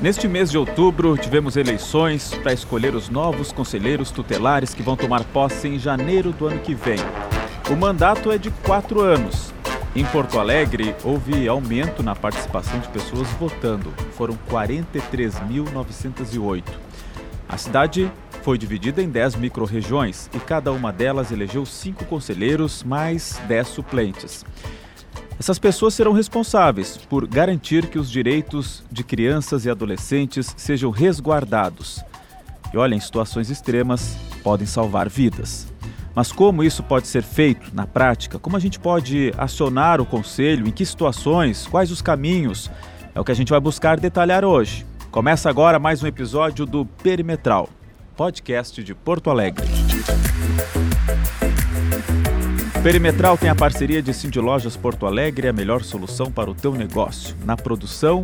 Neste mês de outubro, tivemos eleições para escolher os novos conselheiros tutelares que vão tomar posse em janeiro do ano que vem. O mandato é de quatro anos. Em Porto Alegre, houve aumento na participação de pessoas votando. Foram 43.908. A cidade foi dividida em 10 microrregiões e cada uma delas elegeu cinco conselheiros mais 10 suplentes. Essas pessoas serão responsáveis por garantir que os direitos de crianças e adolescentes sejam resguardados. E olha, em situações extremas, podem salvar vidas. Mas como isso pode ser feito na prática? Como a gente pode acionar o conselho? Em que situações? Quais os caminhos? É o que a gente vai buscar detalhar hoje. Começa agora mais um episódio do Perimetral, podcast de Porto Alegre. Perimetral tem a parceria de Cindy Lojas Porto Alegre, a melhor solução para o teu negócio. Na produção,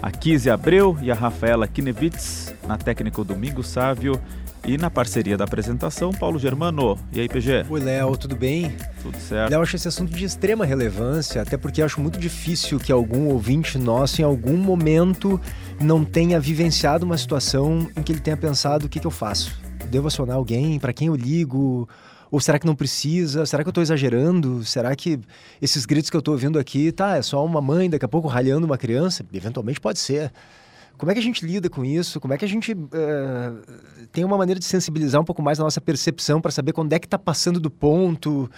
a Kise Abreu e a Rafaela Kinevitz, na técnica o Domingo Sávio e na parceria da apresentação, Paulo Germano. E aí, PG? Oi, Léo, tudo bem? Tudo certo. Léo, acho esse assunto de extrema relevância, até porque acho muito difícil que algum ouvinte nosso, em algum momento, não tenha vivenciado uma situação em que ele tenha pensado: o que, que eu faço? Devo acionar alguém? Para quem eu ligo? Ou será que não precisa? Será que eu estou exagerando? Será que esses gritos que eu estou ouvindo aqui, tá, é só uma mãe daqui a pouco ralhando uma criança? Eventualmente pode ser. Como é que a gente lida com isso? Como é que a gente uh, tem uma maneira de sensibilizar um pouco mais a nossa percepção para saber quando é que está passando do ponto?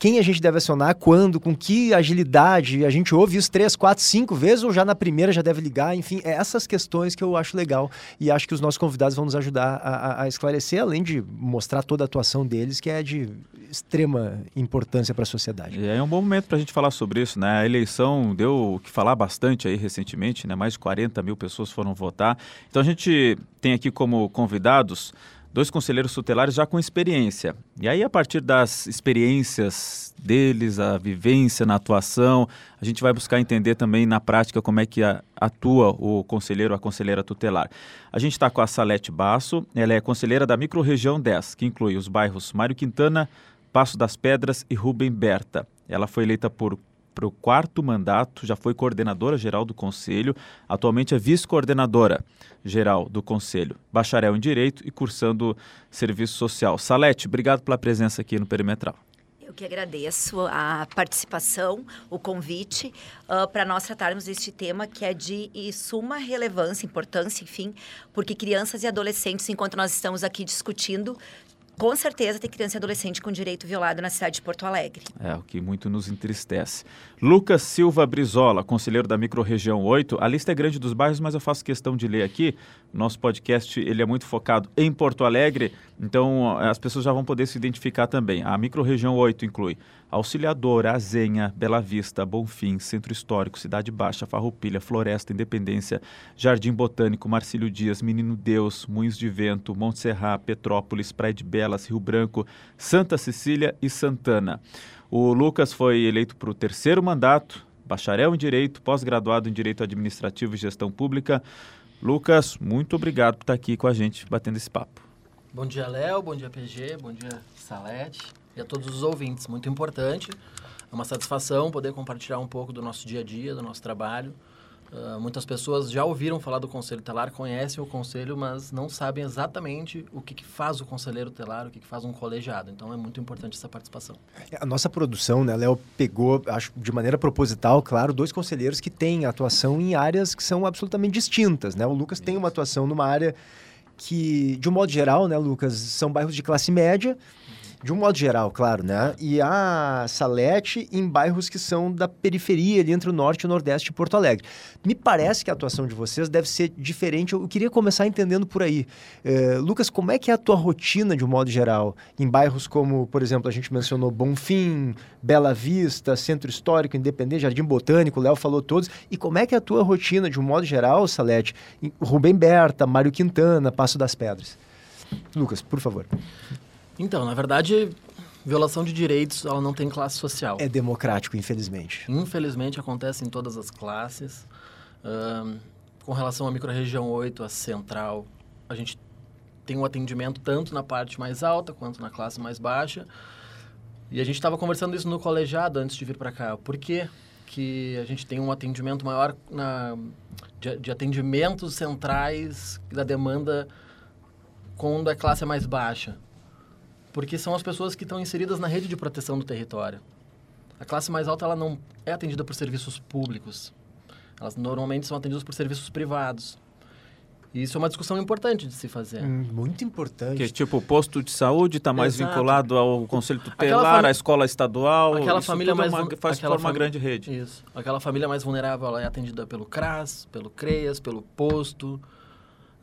Quem a gente deve acionar, quando, com que agilidade. A gente ouve isso três, quatro, cinco vezes ou já na primeira já deve ligar. Enfim, é essas questões que eu acho legal e acho que os nossos convidados vão nos ajudar a, a esclarecer, além de mostrar toda a atuação deles, que é de extrema importância para a sociedade. É, é um bom momento para a gente falar sobre isso, né? A eleição deu o que falar bastante aí recentemente, né? Mais de 40 mil pessoas foram votar. Então a gente tem aqui como convidados dois conselheiros tutelares já com experiência. E aí, a partir das experiências deles, a vivência na atuação, a gente vai buscar entender também na prática como é que atua o conselheiro a conselheira tutelar. A gente está com a Salete Basso, ela é conselheira da microrregião 10, que inclui os bairros Mário Quintana, Passo das Pedras e Rubem Berta. Ela foi eleita por para o quarto mandato, já foi coordenadora geral do Conselho, atualmente é vice-coordenadora geral do Conselho, bacharel em Direito e cursando Serviço Social. Salete, obrigado pela presença aqui no Perimetral. Eu que agradeço a participação, o convite uh, para nós tratarmos este tema que é de suma relevância, importância, enfim, porque crianças e adolescentes, enquanto nós estamos aqui discutindo, com certeza tem criança e adolescente com direito violado na cidade de Porto Alegre. É, o que muito nos entristece. Lucas Silva Brizola, conselheiro da microrregião 8. A lista é grande dos bairros, mas eu faço questão de ler aqui. Nosso podcast ele é muito focado em Porto Alegre, então as pessoas já vão poder se identificar também. A microrregião 8 inclui Auxiliadora, Azenha, Bela Vista, Bonfim, Centro Histórico, Cidade Baixa, Farroupilha, Floresta, Independência, Jardim Botânico, Marcílio Dias, Menino Deus, Moinhos de Vento, Monte Serra, Petrópolis, Praia de Belas, Rio Branco, Santa Cecília e Santana. O Lucas foi eleito para o terceiro mandato, bacharel em Direito, pós-graduado em Direito Administrativo e Gestão Pública. Lucas, muito obrigado por estar aqui com a gente, batendo esse papo. Bom dia, Léo. Bom dia, PG. Bom dia, Salete e a todos os ouvintes. Muito importante. É uma satisfação poder compartilhar um pouco do nosso dia a dia, do nosso trabalho. Uh, muitas pessoas já ouviram falar do Conselho Telar, conhecem o Conselho, mas não sabem exatamente o que, que faz o Conselheiro Telar, o que, que faz um colegiado. Então, é muito importante essa participação. É, a nossa produção, né, Léo, pegou, acho de maneira proposital, claro, dois conselheiros que têm atuação em áreas que são absolutamente distintas. Né? O Lucas Isso. tem uma atuação numa área que, de um modo geral, né, Lucas, são bairros de classe média, de um modo geral, claro, né? E a Salete em bairros que são da periferia, ali entre o norte e o nordeste de Porto Alegre. Me parece que a atuação de vocês deve ser diferente. Eu queria começar entendendo por aí. Eh, Lucas, como é que é a tua rotina, de um modo geral, em bairros como, por exemplo, a gente mencionou Bonfim, Bela Vista, Centro Histórico, Independente, Jardim Botânico, Léo falou todos. E como é que é a tua rotina, de um modo geral, Salete, em Rubem Berta, Mário Quintana, Passo das Pedras? Lucas, por favor. Então, na verdade, violação de direitos, ela não tem classe social. É democrático, infelizmente. Infelizmente, acontece em todas as classes. Com relação à microrregião 8, a central, a gente tem um atendimento tanto na parte mais alta quanto na classe mais baixa. E a gente estava conversando isso no colegiado antes de vir para cá. Por que que a gente tem um atendimento maior na, de, de atendimentos centrais da demanda quando a classe é mais baixa. Porque são as pessoas que estão inseridas na rede de proteção do território. A classe mais alta ela não é atendida por serviços públicos. Elas normalmente são atendidas por serviços privados. E isso é uma discussão importante de se fazer. Hum, muito importante. Que tipo, o posto de saúde está mais Exato. vinculado ao conselho tutelar, fami- à escola estadual. Aquela isso família tudo é mais uma, faz aquela forma uma fami- grande rede. Isso. Aquela família mais vulnerável ela é atendida pelo CRAS, pelo CREAS, pelo posto,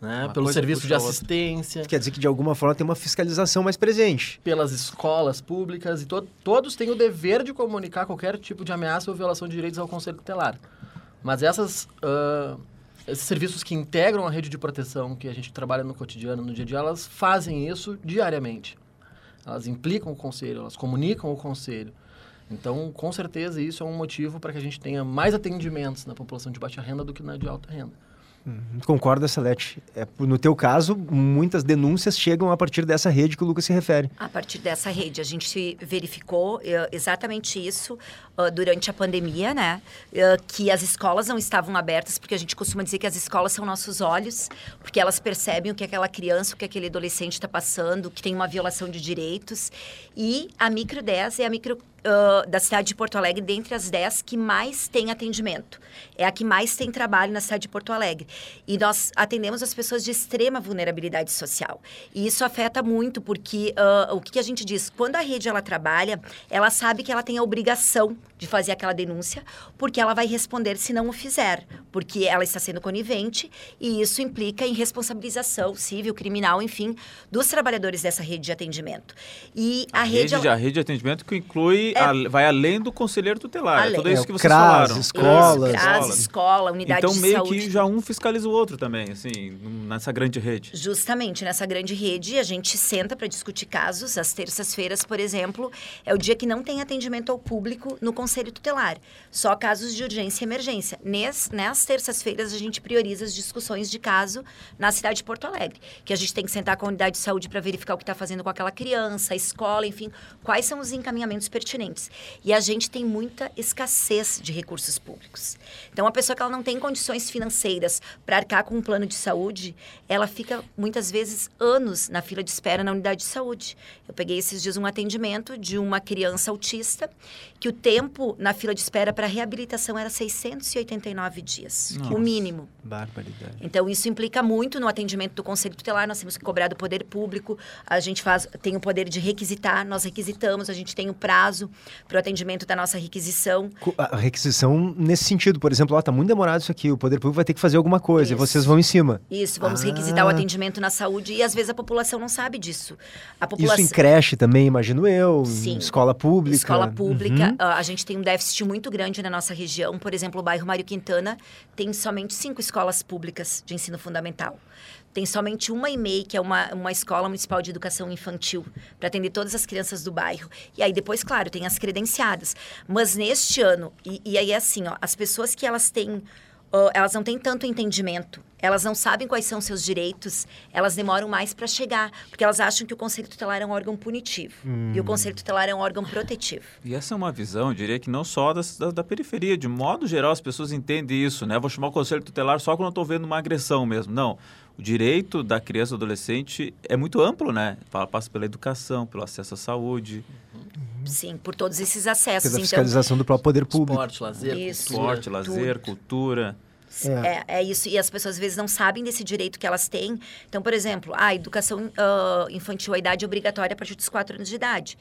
né? Pelo serviço de assistência, Quer dizer que de alguma forma tem uma fiscalização mais presente. pelas escolas públicas e to todos têm o dever de comunicar qualquer tipo de ameaça ou violação de direitos ao Conselho Tutelar. Mas essas, ah, esses serviços que integram a rede de proteção que a gente trabalha no cotidiano, no dia a dia, elas fazem isso diariamente. Elas implicam o Conselho, elas comunicam o Conselho. Então, com certeza, isso é um motivo para que a gente tenha mais atendimentos na população de baixa renda do que na de alta renda. Concorda, Salete? É, no teu caso, muitas denúncias chegam a partir dessa rede que o Lucas se refere. A partir dessa rede, a gente verificou eh, exatamente isso ah, durante a pandemia, né? Eh, que as escolas não estavam abertas, porque a gente costuma dizer que as escolas são nossos olhos, porque elas percebem o que aquela criança, o que aquele adolescente está passando, que tem uma violação de direitos. E a Micro 10 é a micro ah, da cidade de Porto Alegre, dentre as 10 que mais tem atendimento. É a que mais tem trabalho na cidade de Porto Alegre. E nós atendemos as pessoas de extrema vulnerabilidade social. E isso afeta muito, porque ah, o que, que a gente diz? Quando a rede ela trabalha, ela sabe que ela tem a obrigação de fazer aquela denúncia, porque ela vai responder se não o fizer, porque ela está sendo conivente e isso implica em responsabilização civil, criminal, enfim, dos trabalhadores dessa rede de atendimento. E a, A rede, rede, de, a rede de atendimento que inclui, É. a- vai além do conselheiro tutelar. Além. É tudo isso É, que vocês CRAS, falaram. escolas. Isso, CRAS, Escolas. escola, unidade Então, de meio saúde. que já um fiscaliza o outro também, assim, nessa grande rede. Justamente nessa grande rede, a gente senta para discutir casos. Às terças-feiras, por exemplo, é o dia que não tem atendimento ao público no Conselho Tutelar. Só casos de urgência e emergência. Nes, nas terças-feiras, a gente prioriza as discussões de caso na cidade de Porto Alegre. Que a gente tem que sentar com a unidade de saúde para verificar o que está fazendo com aquela criança, a escola, enfim, quais são os encaminhamentos pertinentes. E a gente tem muita escassez de recursos públicos. Então, a pessoa que ela não tem condições financeiras para arcar com um plano de saúde, ela fica muitas vezes anos na fila de espera na unidade de saúde. Eu peguei esses dias um atendimento de uma criança autista que o tempo na fila de espera para reabilitação era 689 dias, Nossa. o mínimo. Barbaridade. Então, isso implica muito no atendimento do Conselho Tutelar. Nós temos que cobrar do poder público. A gente faz, tem o poder de requisitar, nós requisitamos, a gente tem o prazo para o atendimento da nossa requisição. A requisição nesse sentido, por exemplo, ó, tá muito demorado isso aqui, o poder público vai ter que fazer alguma coisa e Isso. vocês vão em cima. Isso, vamos Ah. requisitar o atendimento na saúde e às vezes a população não sabe disso. A população Isso em creche também, imagino eu, Sim. em escola pública. Escola pública, Uhum. ah, a gente tem um déficit muito grande na nossa região. Por exemplo, o bairro Mário Quintana tem somente cinco escolas públicas de ensino fundamental. Tem somente uma EMEI, que é uma, uma escola municipal de educação infantil, para atender todas as crianças do bairro. E aí depois, claro, tem as credenciadas. Mas neste ano, e, e aí assim, ó, as pessoas que elas têm elas não têm tanto entendimento, elas não sabem quais são seus direitos, elas demoram mais para chegar, porque elas acham que o Conselho Tutelar é um órgão punitivo e o Conselho Tutelar é um órgão protetivo. E essa é uma visão, eu diria que não só das- da, da periferia, de modo geral as pessoas entendem isso, né? Vou chamar o conselho tutelar só quando eu estou vendo uma agressão mesmo. Não, o direito da criança e do adolescente é muito amplo, né? Fala- Passa pela educação, pelo acesso à saúde, Sim, por todos esses acessos. Pela Então, fiscalização do próprio poder público. Esporte, lazer, Isso. cultura. esporte, lazer, cultura. É. É, é isso. E as pessoas às vezes não sabem desse direito que elas têm. Então, por exemplo, a educação ah, infantil, a idade obrigatória a partir dos 4 anos de idade.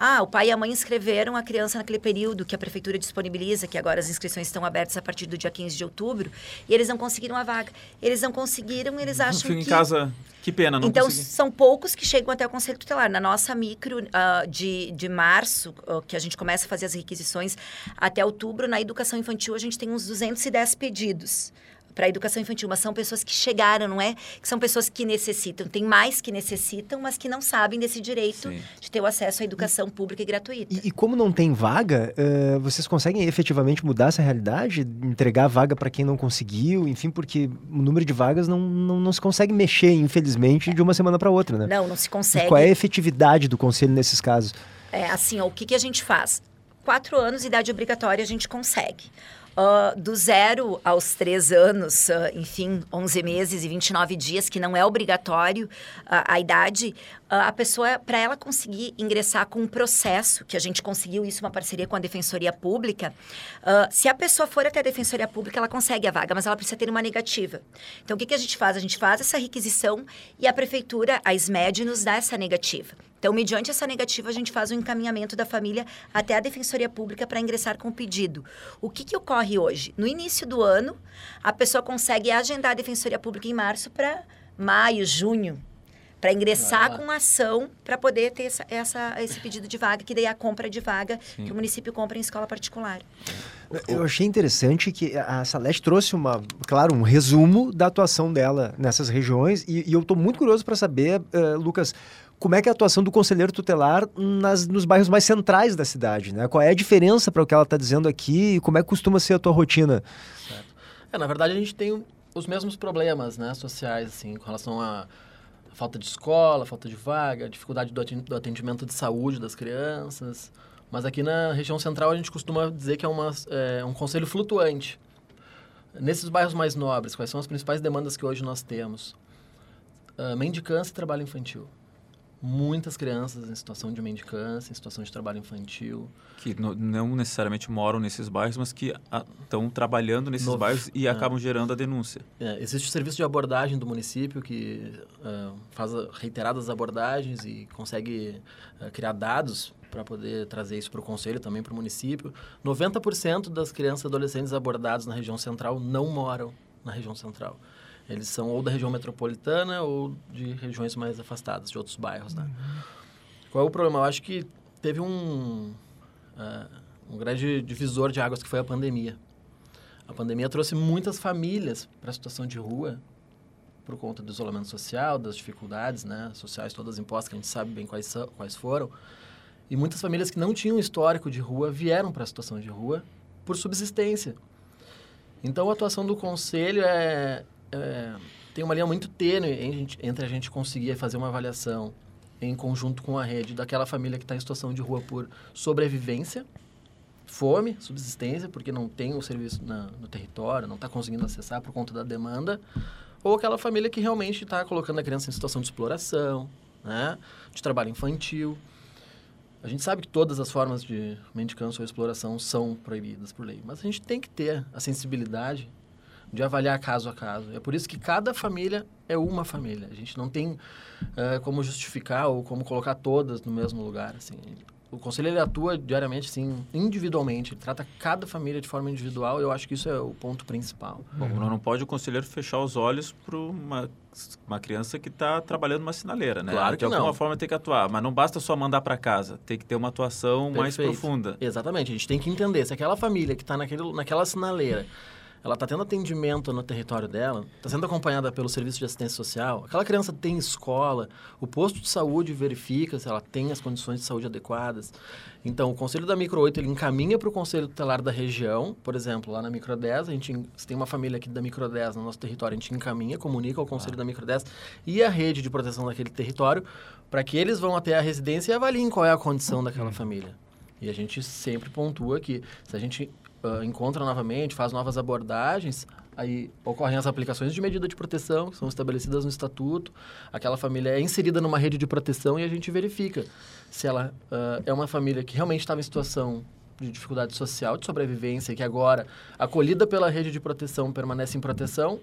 Ah, o pai e a mãe inscreveram a criança naquele período que a prefeitura disponibiliza, que agora as inscrições estão abertas a partir do dia 15 de outubro, e eles não conseguiram a vaga. Eles não conseguiram, eles acham Fica que... em casa, que pena, não então, consegui. são poucos que chegam até o Conselho Tutelar. Na nossa micro ah, de, de março, ah, que a gente começa a fazer as requisições, até outubro, na educação infantil, a gente tem uns 210 pedidos para a educação infantil, mas são pessoas que chegaram, não é? Que são pessoas que necessitam. Tem mais que necessitam, mas que não sabem desse direito Sim. de ter o acesso à educação pública e gratuita. E, e como não tem vaga, eh, vocês conseguem efetivamente mudar essa realidade? Entregar vaga para quem não conseguiu? Enfim, porque o número de vagas não, não, não se consegue mexer, infelizmente, de uma semana para outra, né? Não, não se E consegue. qual é a efetividade do conselho nesses casos? É, assim, ó, o que, que a gente faz? quatro anos, idade obrigatória, a gente consegue. Uh, do zero aos três anos, uh, enfim, 11 meses e 29 dias, que não é obrigatório uh, a idade, a pessoa, para ela conseguir ingressar com um processo, que a gente conseguiu isso, uma parceria com a Defensoria Pública, se a pessoa for até a Defensoria Pública, ela consegue a vaga, mas ela precisa ter uma negativa. Então, o que, que a gente faz? A gente faz essa requisição e a Prefeitura, a SMED, nos dá essa negativa. Então, mediante essa negativa, a gente faz o um encaminhamento da família até a Defensoria Pública para ingressar com o pedido. O que, que ocorre hoje? No início do ano, a pessoa consegue agendar a Defensoria Pública em março para maio, junho, para ingressar com ação para poder ter essa, essa, esse pedido de vaga, que daí é a compra de vaga Sim. que o município compra em escola particular. Eu achei interessante que a Salete trouxe uma, claro, um resumo da atuação dela nessas regiões e, e eu estou muito curioso para saber, uh, Lucas, como é que é a atuação do conselheiro tutelar nas, nos bairros mais centrais da cidade, né? Qual é a diferença para o que ela está dizendo aqui e como é que costuma ser a tua rotina? Certo. É, na verdade, a gente tem os mesmos problemas né, sociais, assim, com relação a falta de escola, falta de vaga, dificuldade do atendimento de saúde das crianças. Mas aqui na região central a gente costuma dizer que é, uma, é um conselho flutuante. Nesses bairros mais nobres, quais são as principais demandas que hoje nós temos? Uh, mendicância e trabalho infantil muitas crianças em situação de mendicância, em situação de trabalho infantil. Que no, não necessariamente moram nesses bairros, mas que estão trabalhando nesses no, bairros e é, acabam gerando a denúncia. É, existe o serviço de abordagem do município que uh, faz reiteradas abordagens e consegue uh, criar dados para poder trazer isso para o conselho, também para o município. 90% das crianças e adolescentes abordadas na região central não moram na região central. Eles são ou da região metropolitana ou de regiões mais afastadas, de outros bairros, né? Uhum. Qual é o problema? Eu acho que teve um, uh, um grande divisor de águas que foi a pandemia. A pandemia trouxe muitas famílias para a situação de rua por conta do isolamento social, das dificuldades né, sociais todas impostas, que a gente sabe bem quais, são, quais foram. E muitas famílias que não tinham histórico de rua vieram para a situação de rua por subsistência. Então, a atuação do conselho é, é, tem uma linha muito tênue entre a gente conseguir fazer uma avaliação em conjunto com a rede daquela família que está em situação de rua por sobrevivência, fome, subsistência, porque não tem o serviço na, no território, não está conseguindo acessar por conta da demanda, ou aquela família que realmente está colocando a criança em situação de exploração, né, de trabalho infantil. A gente sabe que todas as formas de mendicância ou exploração são proibidas por lei, mas a gente tem que ter a sensibilidade de avaliar caso a caso. É por isso que cada família é uma família. A gente não tem uh, como justificar ou como colocar todas no mesmo lugar. Assim. O conselho ele atua diariamente, sim, individualmente. Ele trata cada família de forma individual. Eu acho que isso é o ponto principal. Bom, não pode o conselheiro fechar os olhos para uma, uma criança que está trabalhando uma sinaleira, né? Claro que de alguma não. forma tem que atuar, mas não basta só mandar para casa. Tem que ter uma atuação Perfeito. mais profunda. Exatamente. A gente tem que entender se aquela família que está naquela sinaleira ela está tendo atendimento no território dela, está sendo acompanhada pelo serviço de assistência social, aquela criança tem escola, o posto de saúde verifica se ela tem as condições de saúde adequadas. Então, o Conselho da Micro 8 ele encaminha para o Conselho Tutelar da região, por exemplo, lá na Micro 10, a gente, se tem uma família aqui da Micro 10 no nosso território, a gente encaminha, comunica ao Conselho ah. da Micro 10 e a rede de proteção daquele território para que eles vão até a residência e avaliem qual é a condição daquela família. E a gente sempre pontua que se a gente uh, encontra novamente, faz novas abordagens, aí ocorrem as aplicações de medida de proteção, que são estabelecidas no estatuto, aquela família é inserida numa rede de proteção e a gente verifica se ela uh, é uma família que realmente estava em situação de dificuldade social, de sobrevivência, que agora, acolhida pela rede de proteção, permanece em proteção,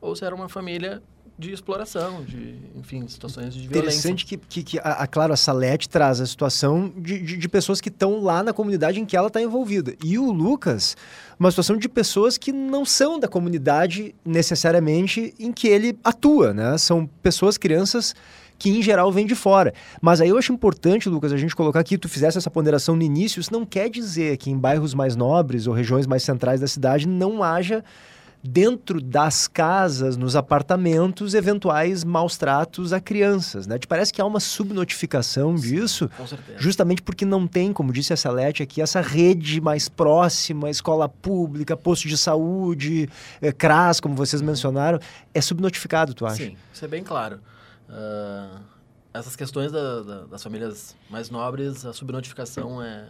ou se era uma família de exploração, de, enfim, situações de violência. Interessante que, que, que a, a, claro, a Salete traz a situação de, de, de pessoas que estão lá na comunidade em que ela está envolvida. E o Lucas, uma situação de pessoas que não são da comunidade necessariamente em que ele atua, né? São pessoas, crianças que em geral vêm de fora. Mas aí eu acho importante, Lucas, a gente colocar aqui, tu fizesse essa ponderação no início, isso não quer dizer que em bairros mais nobres ou regiões mais centrais da cidade não haja dentro das casas, nos apartamentos, eventuais maus tratos a crianças. Né? Te parece que há uma subnotificação Sim, disso? Com certeza. Justamente porque não tem, como disse a Salete aqui, essa rede mais próxima, escola pública, posto de saúde, é, CRAS, como vocês mencionaram. É subnotificado, tu acha? Sim, isso é bem claro. Uh, essas questões da, da, das famílias mais nobres, a subnotificação é,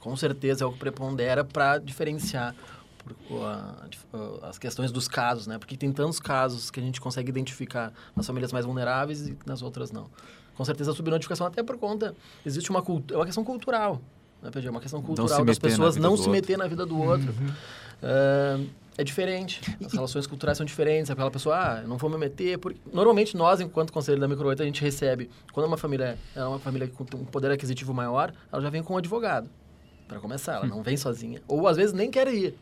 Com certeza é o que prepondera para diferenciar as questões dos casos, né? Porque tem tantos casos que a gente consegue identificar nas famílias mais vulneráveis e nas outras não. Com certeza a subnotificação até por conta existe uma cultura, é uma questão cultural, né, PG? É uma questão cultural das pessoas não se meter na vida do outro. Uhum. Uh, é diferente. As relações culturais são diferentes. Aquela pessoa, ah, não vou me meter. Porque... Normalmente, nós, enquanto conselho da Micro 8, a gente recebe, quando é uma família é uma família com um poder aquisitivo maior, ela já vem com um advogado. Para começar, ela hum. não vem sozinha. Ou às vezes nem quer ir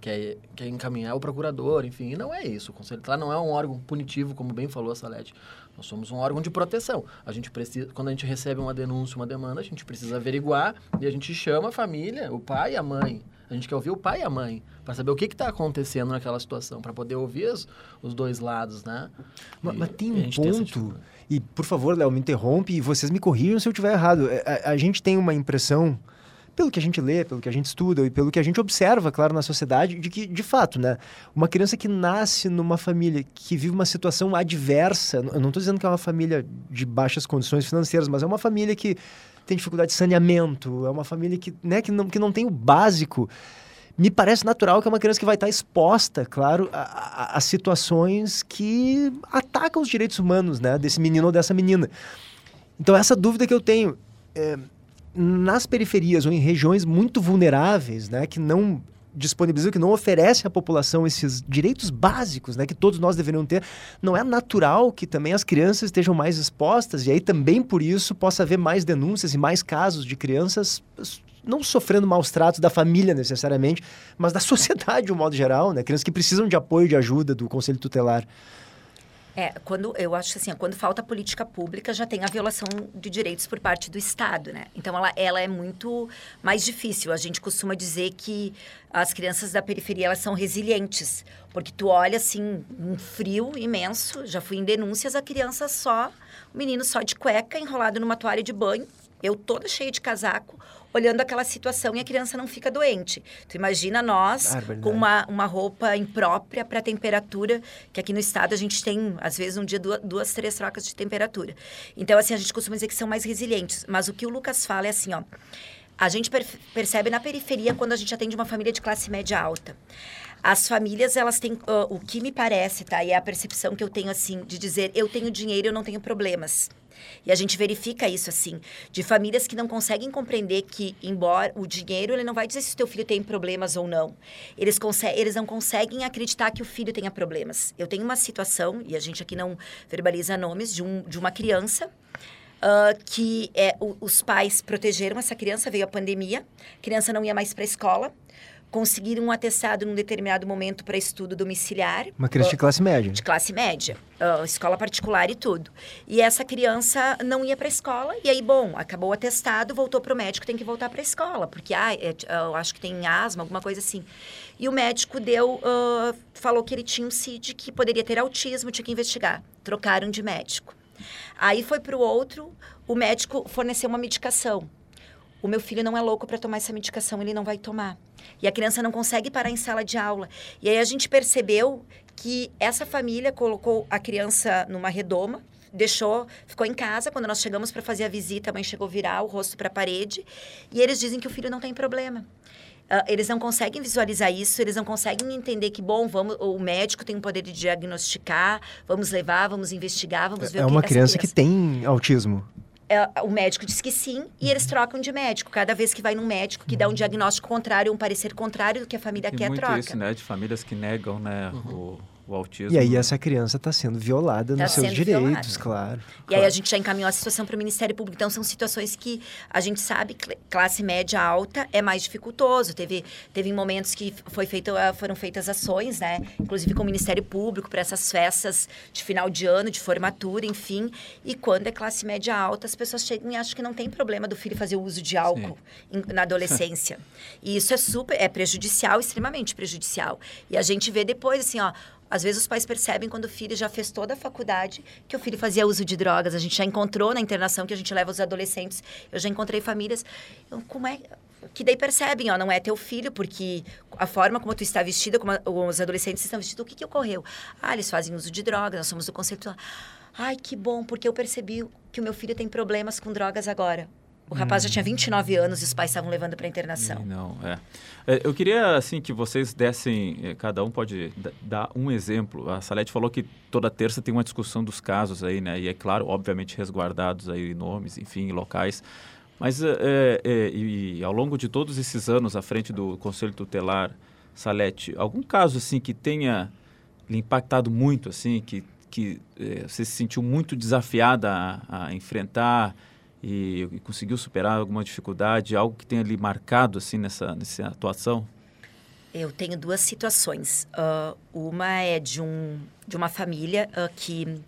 quer, quer encaminhar o procurador, enfim. E não é isso. O Conselho Tutelar não é um órgão punitivo, como bem falou a Salete. Nós somos um órgão de proteção. A gente precisa, quando a gente recebe uma denúncia, uma demanda, a gente precisa averiguar e a gente chama a família, o pai e a mãe. A gente quer ouvir o pai e a mãe para saber o que está acontecendo naquela situação, para poder ouvir os, os, dois lados, né? Mas, mas tem um ponto, e por favor, Léo, me interrompe e vocês me corrijam se eu estiver errado. É, a, a gente tem uma impressão pelo que a gente lê, pelo que a gente estuda e pelo que a gente observa, claro, na sociedade, de que, de fato, né, uma criança que nasce numa família que vive uma situação adversa, eu não estou dizendo que é uma família de baixas condições financeiras, mas é uma família que tem dificuldade de saneamento, é uma família que, né, que, não, que não tem o básico. Me parece natural que é uma criança que vai estar exposta, claro, a, a, a situações que atacam os direitos humanos, né, desse menino ou dessa menina. Então, essa dúvida que eu tenho. É, nas periferias ou em regiões muito vulneráveis, né, que não disponibilizam, que não oferece à população esses direitos básicos, né, que todos nós deveriam ter, não é natural que também as crianças estejam mais expostas e aí também por isso possa haver mais denúncias e mais casos de crianças não sofrendo maus tratos da família necessariamente, mas da sociedade de um modo geral, né, crianças que precisam de apoio, de ajuda do conselho tutelar. É, quando eu acho assim, quando falta política pública, já tem a violação de direitos por parte do Estado, né? Então ela, ela é muito mais difícil. A gente costuma dizer que as crianças da periferia elas são resilientes, porque tu olha assim, um frio imenso, já fui em denúncias a criança só, o menino só de cueca, enrolado numa toalha de banho, eu toda cheia de casaco, olhando aquela situação e a criança não fica doente. Tu imagina nós ah, com uma, uma roupa imprópria para a temperatura, que aqui no estado a gente tem, às vezes, um dia, duas, duas, três trocas de temperatura. Então, assim, a gente costuma dizer que são mais resilientes. Mas o que o Lucas fala é assim, ó. A gente per percebe na periferia quando a gente atende uma família de classe média alta. As famílias, elas têm, uh, o que me parece, tá? E é a percepção que eu tenho, assim, de dizer, eu tenho dinheiro, eu não tenho problemas. E a gente verifica isso assim, de famílias que não conseguem compreender que, embora o dinheiro, ele não vai dizer se o teu filho tem problemas ou não. Eles, eles não conseguem acreditar que o filho tenha problemas. Eu tenho uma situação, e a gente aqui não verbaliza nomes, de, um, de uma criança Uh, que é, o, os pais protegeram essa criança, veio a pandemia, a criança não ia mais para a escola, conseguir um atestado num determinado momento para estudo domiciliar. Uma criança uh, de classe média. De classe média. Uh, escola particular e tudo. E essa criança não ia para a escola, e aí, bom, acabou o atestado, voltou para o médico, tem que voltar para a escola, porque ah, é, eu acho que tem asma, alguma coisa assim. E o médico deu, uh, falou que ele tinha um CID, que poderia ter autismo, tinha que investigar. Trocaram de médico. Aí foi para o outro, o médico forneceu uma medicação o meu filho não é louco para tomar essa medicação, ele não vai tomar. E a criança não consegue parar em sala de aula. E aí a gente percebeu que essa família colocou a criança numa redoma, deixou, ficou em casa. Quando nós chegamos para fazer a visita, a mãe chegou a virar o rosto para a parede. E eles dizem que o filho não tem problema. Uh, eles não conseguem visualizar isso, eles não conseguem entender que, bom, vamos, o médico tem o poder de diagnosticar, vamos levar, vamos investigar, vamos ver é o que É uma criança, criança que tem autismo. É, o médico diz que sim e eles trocam de médico. Cada vez que vai num médico que dá um diagnóstico contrário, um parecer contrário do que a família e quer, muito troca. isso, né? De famílias que negam, né? Uhum. O o autismo. E aí essa criança está sendo violada tá nos seus direitos, violada. claro. E claro. aí a gente já encaminhou a situação para o Ministério Público. Então são situações que a gente sabe que classe média alta é mais dificultoso. Teve, teve momentos que foi feito, ah, foram feitas ações, né? Inclusive com o Ministério Público para essas festas de final de ano, de formatura, enfim. E quando é classe média alta, as pessoas chegam e acham que não tem problema do filho fazer o uso de álcool em, na adolescência. e isso é super, é prejudicial, extremamente prejudicial. E a gente vê depois assim, ó às vezes os pais percebem quando o filho já fez toda a faculdade que o filho fazia uso de drogas. A gente já encontrou na internação que a gente leva os adolescentes. Eu já encontrei famílias. Como é que daí percebem, ó, não é teu filho, porque a forma como tu está vestida, como os adolescentes estão vestidos, o que, que ocorreu? Ah, eles fazem uso de drogas, nós somos do conceito. Ai, que bom, porque eu percebi que o meu filho tem problemas com drogas agora. O rapaz já tinha 29 anos e os pais estavam levando para internação. Não, é. é. Eu queria, assim, que vocês dessem, eh, cada um pode dar um exemplo. A Salete falou que toda terça tem uma discussão dos casos aí, né? E é claro, obviamente, resguardados aí nomes, enfim, locais. Mas é, é, e, ao longo de todos esses anos à frente do Conselho Tutelar, Salete, algum caso, assim, que tenha lhe impactado muito, assim, que, que é, você se sentiu muito desafiada a, a enfrentar e, e, conseguiu superar alguma dificuldade, algo que tenha lhe marcado assim nessa, nessa atuação? Eu tenho duas situações. Uh, uma é de, um, de uma família uh, que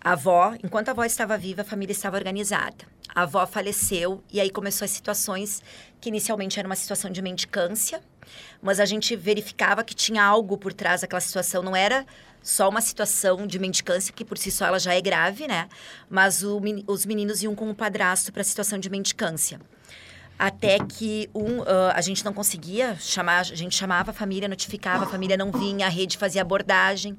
a avó, enquanto a avó estava viva, a família estava organizada. A avó faleceu e aí começou as situações que inicialmente era uma situação de mendicância, mas a gente verificava que tinha algo por trás daquela situação. Não era só uma situação de mendicância, que por si só ela já é grave, né? Mas o, os meninos iam com o padrasto para a situação de mendicância. Até que um, uh, a gente não conseguia chamar, a gente chamava a família, notificava, a família não vinha, a rede fazia abordagem.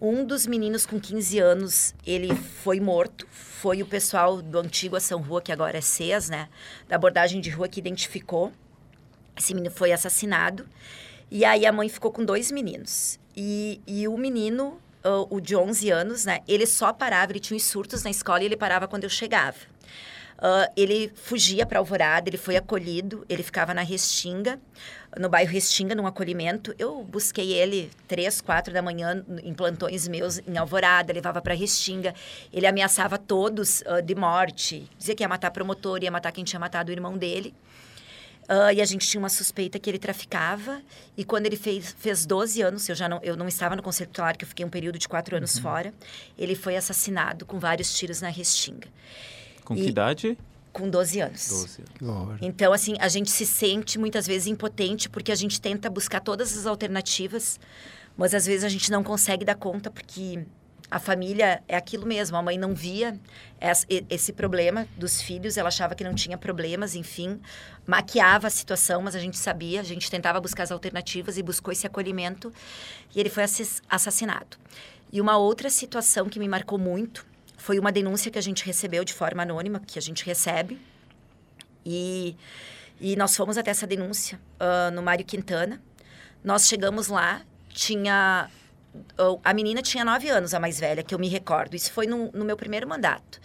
Um dos meninos com 15 anos, ele foi morto. Foi o pessoal do antigo Ação Rua, que agora é CES, né? Da abordagem de rua que identificou. Esse menino foi assassinado. E aí a mãe ficou com dois meninos. E, e o menino, o de 11 anos, né? Ele só parava, ele tinha uns surtos na escola e ele parava quando eu chegava. Uh, ele fugia para Alvorada, ele foi acolhido, ele ficava na Restinga, no bairro Restinga, num acolhimento. Eu busquei ele três, quatro da manhã em plantões meus em Alvorada, levava para Restinga. Ele ameaçava todos uh, de morte, dizia que ia matar promotor, ia matar quem tinha matado o irmão dele. Uh, e a gente tinha uma suspeita que ele traficava. E quando ele fez, fez 12 anos, eu já não, eu não estava no Conselho Tutelar, que eu fiquei um período de quatro anos uhum. fora, ele foi assassinado com vários tiros na restinga. Com e, que idade? Com 12 anos. 12 anos. Então, assim, a gente se sente muitas vezes impotente porque a gente tenta buscar todas as alternativas, mas às vezes a gente não consegue dar conta porque a família é aquilo mesmo. A mãe não via esse problema dos filhos, ela achava que não tinha problemas, enfim, maquiava a situação, mas a gente sabia, a gente tentava buscar as alternativas e buscou esse acolhimento e ele foi assassinado. E uma outra situação que me marcou muito foi uma denúncia que a gente recebeu de forma anônima, que a gente recebe, e, e nós fomos até essa denúncia uh, no Mário Quintana. Nós chegamos lá, tinha a menina tinha nove anos, a mais velha, que eu me recordo. Isso foi no, no meu primeiro mandato.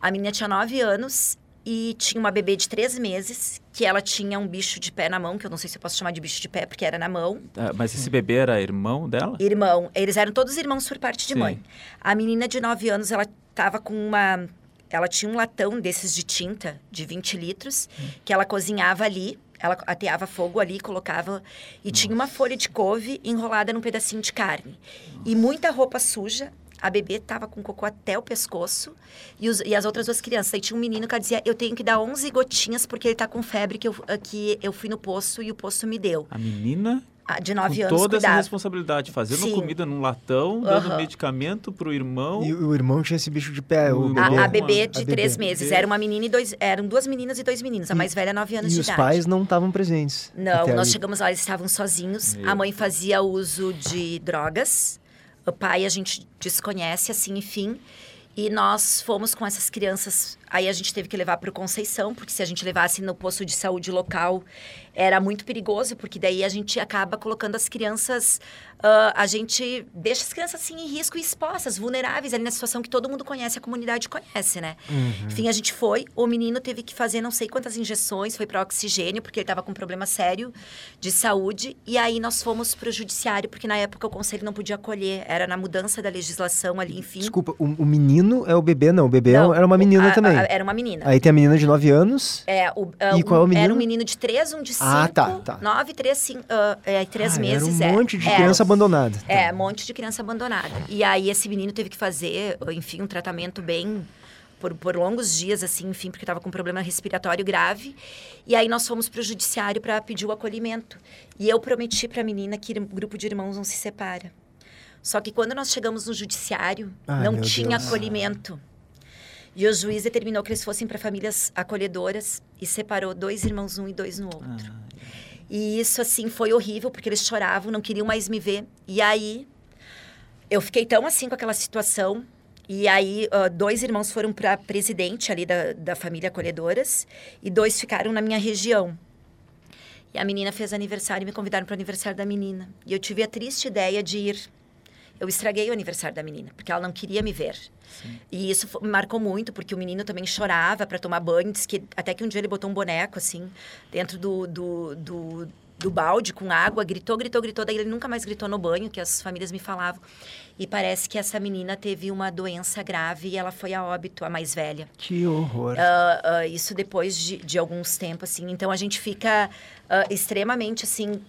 A menina tinha nove anos e tinha uma bebê de três meses, que ela tinha um bicho de pé na mão, que eu não sei se eu posso chamar de bicho de pé, porque era na mão. Ah, mas esse bebê era irmão dela? Irmão. Eles eram todos irmãos por parte de Sim. mãe. A menina de nove anos, ela estava com uma... Ela tinha um latão desses de tinta, de 20 litros, hum. que ela cozinhava ali ela ateava fogo ali, colocava. E Nossa. tinha uma folha de couve enrolada num pedacinho de carne. Nossa. E muita roupa suja. A bebê tava com cocô até o pescoço. E, os, e as outras duas crianças. Aí tinha um menino que dizia: Eu tenho que dar 11 gotinhas porque ele tá com febre que eu, que eu fui no poço e o poço me deu. A menina de 9 anos. Toda cuidava. essa responsabilidade, fazendo Sim. comida num latão, dando medicamento pro irmão. E o irmão tinha esse bicho de pé. O, o a, a, bebê de a três bebê. meses. Era uma menina e dois. Eram duas meninas e dois meninos. A mais velha, 9 anos e de idade. E os pais não estavam presentes. Não, nós ali. chegamos lá, eles estavam sozinhos. Meu. A mãe fazia uso de drogas. O pai a gente desconhece, assim, enfim. E nós fomos com essas crianças. Aí a gente teve que levar para o Conceição, porque se a gente levasse no posto de saúde local, era muito perigoso, porque daí a gente acaba colocando as crianças uh, a gente deixa as crianças assim em risco e expostas, vulneráveis ali na situação que todo mundo conhece, a comunidade conhece, né? Uhum. Enfim, a gente foi, o menino teve que fazer não sei quantas injeções, foi para oxigênio, porque ele estava com um problema sério de saúde, e aí nós fomos para o judiciário, porque na época o conselho não podia acolher, era na mudança da legislação ali, enfim. Desculpa, o, o menino é o bebê, não, o bebê não, era uma menina a, também. Era uma menina. Aí tem a menina de 9 anos. É, o, uh, e qual é o menino? Era um menino de 3, um de 5, ah, tá, tá. 9, 3, 5, uh, é, 3 ah, meses. Era um monte de é. criança abandonada. É, é, um monte de criança abandonada. E aí esse menino teve que fazer, enfim, um tratamento bem por, por, longos dias, assim, enfim, porque estava com um problema respiratório grave. E aí nós fomos para o judiciário para pedir o acolhimento. E eu prometi para a menina que o grupo de irmãos não se separa. Só que quando nós chegamos no judiciário, Ai, não tinha Deus. acolhimento. E o juiz determinou que eles fossem para famílias acolhedoras e separou dois irmãos um e dois no outro. Ah. E isso, assim, foi horrível, porque eles choravam, não queriam mais me ver. E aí, eu fiquei tão assim com aquela situação. E aí, uh, dois irmãos foram para presidente ali da, da família Acolhedoras e dois ficaram na minha região. E a menina fez aniversário e me convidaram para o aniversário da menina. E eu tive a triste ideia de ir. Eu estraguei o aniversário da menina, porque ela não queria me ver. Sim. E isso me marcou muito, porque o menino também chorava para tomar banho. Diz que até que um dia ele botou um boneco, assim, dentro do, do, do, do balde com água, gritou, gritou, gritou. Daí ele nunca mais gritou no banho, que as famílias me falavam. E parece que essa menina teve uma doença grave e ela foi a óbito, a mais velha. Que horror. Uh, uh, isso depois de, de, alguns tempos, assim. Então, a gente fica uh, extremamente, assim...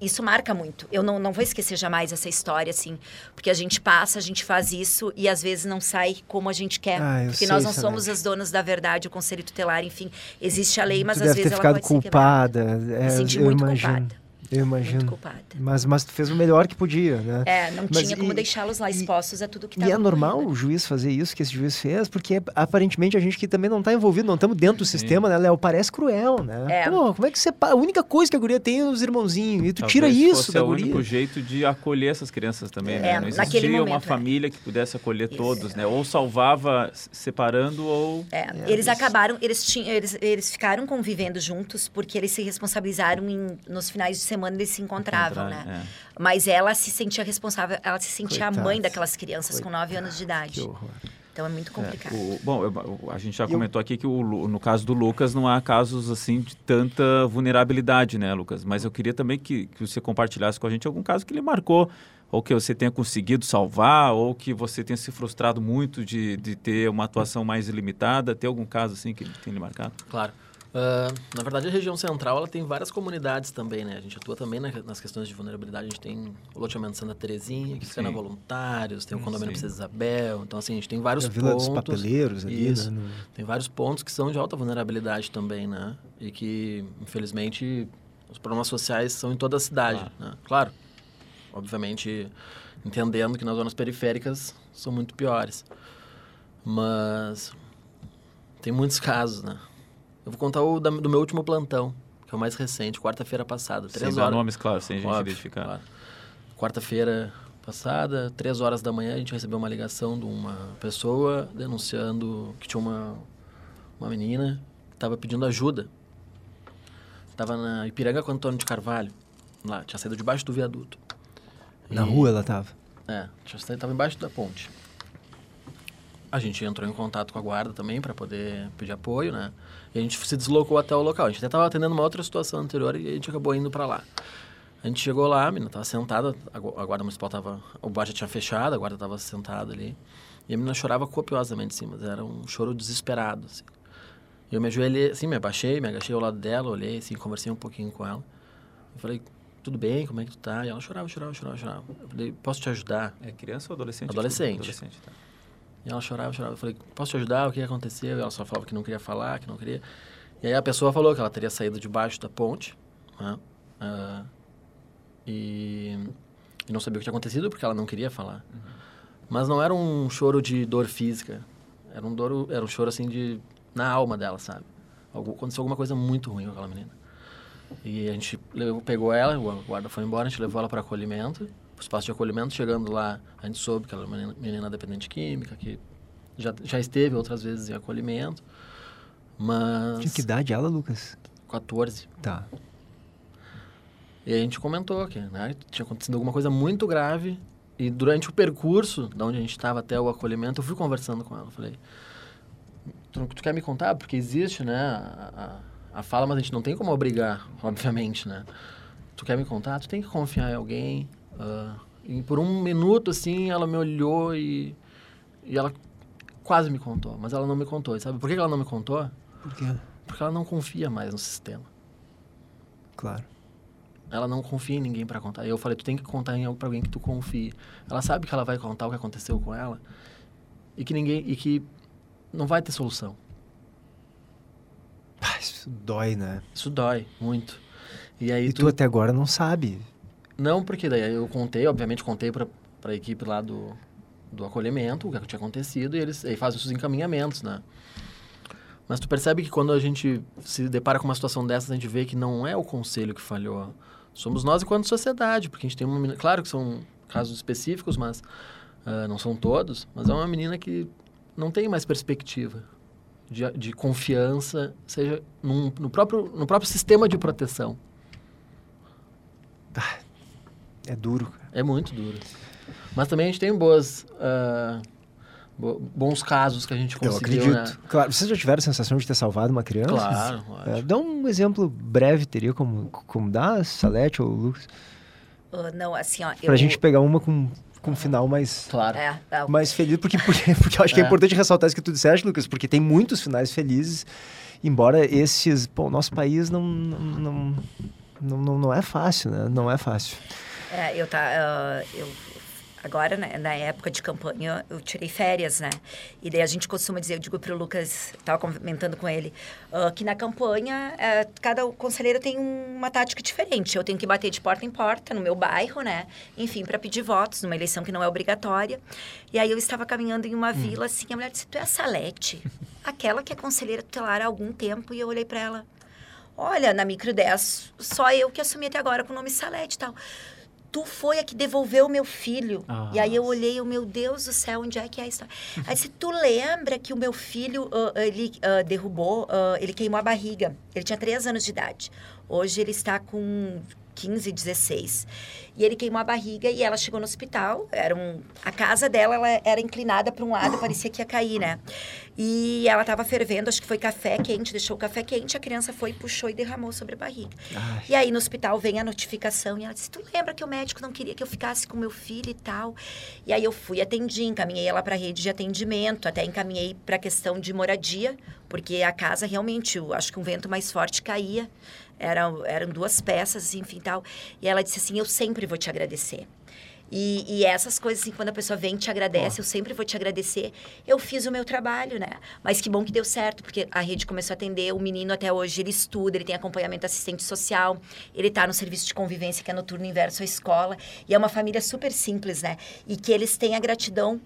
isso marca muito. Eu não, não vou esquecer jamais essa história, assim. Porque a gente passa, a gente faz isso e às vezes não sai como a gente quer. Ah, porque nós não somos as donas da verdade, o conselho tutelar, enfim. Existe a lei, mas tu às vezes ela pode culpada. ser quebrada. É, Me senti muito imagino. culpada. Eu imagino. Mas, mas tu fez o melhor que podia, né? É, não mas tinha como deixá-los lá expostos a tudo que E é normal o juiz fazer isso que esse juiz fez, porque aparentemente a gente que também não está envolvido, não estamos dentro do sistema, né, Léo? Parece cruel, né? É. Pô, como é que você. A única coisa que a guria tem é os irmãozinhos, e tu Talvez tira isso fosse da o guria. único jeito de acolher essas crianças também, é, né? Não existia momento, uma é. família que pudesse acolher isso. todos, né? Ou salvava separando ou. É, é eles acabaram, eles, tinham, eles, eles ficaram convivendo juntos porque eles se responsabilizaram em, nos finais de semana, eles se encontraram né? É. Mas ela se sentia responsável, ela se sentia Coitado. a mãe daquelas crianças Coitado. com 9 anos de idade. Que horror. Então é muito complicado. É, o, bom, eu, a gente já comentou aqui que o, no caso do Lucas não há casos assim de tanta vulnerabilidade, né, Lucas? Mas eu queria também que, que você compartilhasse com a gente algum caso que lhe marcou, ou que você tenha conseguido salvar, ou que você tenha se frustrado muito de, de ter uma atuação mais limitada. Tem algum caso assim que tenha lhe marcado? Claro. Uh, na verdade, a região central ela tem várias comunidades também, né? A gente atua também na, nas questões de vulnerabilidade. A gente tem o loteamento Santa Terezinha, que fica na Voluntários, tem o condomínio Princesa Isabel. Então, assim, a gente tem vários a Vila pontos. Dos papeleiros ali, isso, né? Tem vários pontos que são de alta vulnerabilidade também, né? E que, infelizmente, os problemas sociais são em toda a cidade, claro. né? Claro, obviamente, entendendo que nas zonas periféricas são muito piores. Mas tem muitos casos, né? Eu vou contar o da, do meu último plantão, que é o mais recente, quarta-feira passada. Três sem horas. nomes, claro, sem a gente Óbvio, identificar. Claro. Quarta-feira passada, três horas da manhã, a gente recebeu uma ligação de uma pessoa denunciando que tinha uma, uma menina que estava pedindo ajuda. Estava na Ipiranga com Antônio de Carvalho. Lá, tinha saído debaixo do viaduto. Na e, rua ela estava? É, estava embaixo da ponte. A gente entrou em contato com a guarda também para poder pedir apoio, né? E a gente se deslocou até o local. A gente até estava atendendo uma outra situação anterior e a gente acabou indo para lá. A gente chegou lá, a menina estava sentada, a guarda municipal estava... O bar já tinha fechado, a guarda estava sentada ali. E a menina chorava copiosamente, assim, mas era um choro desesperado, assim. Eu me ajoelhei, assim, me abaixei, me agachei ao lado dela, olhei, assim, conversei um pouquinho com ela. Eu falei, tudo bem, como é que tu tá? E ela chorava, chorava, chorava, chorava. Eu falei, posso te ajudar? É criança ou adolescente? Adolescente. Adolescente, tá. E ela chorava, chorava. Eu falei, posso te ajudar? O que aconteceu? E ela só falava que não queria falar, que não queria. E aí a pessoa falou que ela teria saído debaixo da ponte, né? Uh, e, e, não sabia o que tinha acontecido porque ela não queria falar. Uhum. Mas não era um choro de dor física. Era um, dor, era um choro, assim, de... Na alma dela, sabe? Algo, aconteceu alguma coisa muito ruim com aquela menina. E a gente levou, pegou ela, o guarda foi embora, a gente levou ela para acolhimento espaço de acolhimento. Chegando lá, a gente soube que ela era uma menina dependente química, que já, já esteve outras vezes em acolhimento. Mas. Tinha que idade ela, Lucas? 14. Tá. E a gente comentou que né, tinha acontecido alguma coisa muito grave. E durante o percurso, da onde a gente estava até o acolhimento, eu fui conversando com ela. Falei, tu, tu quer me contar? Porque existe, né, a, a, a fala, mas a gente não tem como obrigar, obviamente, né? Tu quer me contar? Tu tem que confiar em alguém. Uh, e por um minuto, assim, ela me olhou e, e ela quase me contou, mas ela não me contou. E sabe por que ela não me contou? Por quê? Porque ela não confia mais no sistema. Claro. Ela não confia em ninguém para contar. E eu falei, tu tem que contar em algo para alguém que tu confie. Ela sabe que ela vai contar o que aconteceu com ela e que ninguém e que não vai ter solução. Isso dói, né? Isso dói muito. E aí e tu, tu até agora não sabe. Não, porque daí eu contei, obviamente contei para a equipe lá do, do acolhimento o que tinha acontecido e eles aí fazem os encaminhamentos, né? Mas tu percebe que quando a gente se depara com uma situação dessas, a gente vê que não é o conselho que falhou. Somos nós enquanto sociedade, porque a gente tem uma... Claro que são casos específicos, mas Uh, não são todos, mas é uma menina que não tem mais perspectiva de, de confiança, seja num, no, próprio, no próprio sistema de proteção. Ah, é duro. É muito duro. Mas também a gente tem boas... Uh, bons casos que a gente conseguiu, Eu acredito. Né? Claro, vocês já tiveram a sensação de ter salvado uma criança? Claro, é, Dá um exemplo breve, teria como, como dar, Salete ou Lucas? Uh, não, assim, ó... Pra eu... gente pegar uma com com um final mais, claro. É, é. mais feliz, porque, porque, porque eu acho que é. é importante ressaltar isso que tu disseste, Lucas, porque tem muitos finais felizes, embora esses, pô, nosso país não, não, não, não, não é fácil, né? Não é fácil. É, eu tá, uh, eu Agora, né, na época de campanha, eu tirei férias, né? E daí a gente costuma dizer, eu digo para o Lucas, estava comentando com ele, uh, que na campanha, uh, cada conselheiro tem uma tática diferente. Eu tenho que bater de porta em porta no meu bairro, né? Enfim, para pedir votos numa eleição que não é obrigatória. E aí eu estava caminhando em uma hum. vila, assim, a mulher disse, tu é a Salete, aquela que é conselheira tutelar há algum tempo. E eu olhei para ela, olha, na Micro 10, só eu que assumi até agora com o nome Salete e tal tu foi a que devolveu meu filho. Ah, e aí eu olhei, o oh, meu Deus do céu, onde é que é a história? Aí se tu lembra que o meu filho, uh, ele uh, derrubou, uh, ele queimou a barriga. Ele tinha três anos de idade. Hoje ele está com 15, 16. E ele queimou a barriga e ela chegou no hospital. Era um, a casa dela ela era inclinada para um lado, parecia que ia cair, né? E ela estava fervendo, acho que foi café quente, deixou o café quente, a criança foi, puxou e derramou sobre a barriga. Ai. E aí no hospital vem a notificação e ela disse: Tu lembra que o médico não queria que eu ficasse com meu filho e tal? E aí eu fui, atendi, encaminhei ela para a rede de atendimento, até encaminhei para a questão de moradia, porque a casa realmente, eu acho que um vento mais forte caía. Eram, eram duas peças, enfim, tal. E ela disse assim, eu sempre vou te agradecer. E, e, essas coisas, assim, quando a pessoa vem e te agradece, oh. eu sempre vou te agradecer. Eu fiz o meu trabalho, né? Mas que bom que deu certo, porque a rede começou a atender. O menino até hoje, ele estuda, ele tem acompanhamento assistente social, ele está no serviço de convivência, que é noturno inverso à escola. E é uma família super simples, né? E que eles têm a gratidão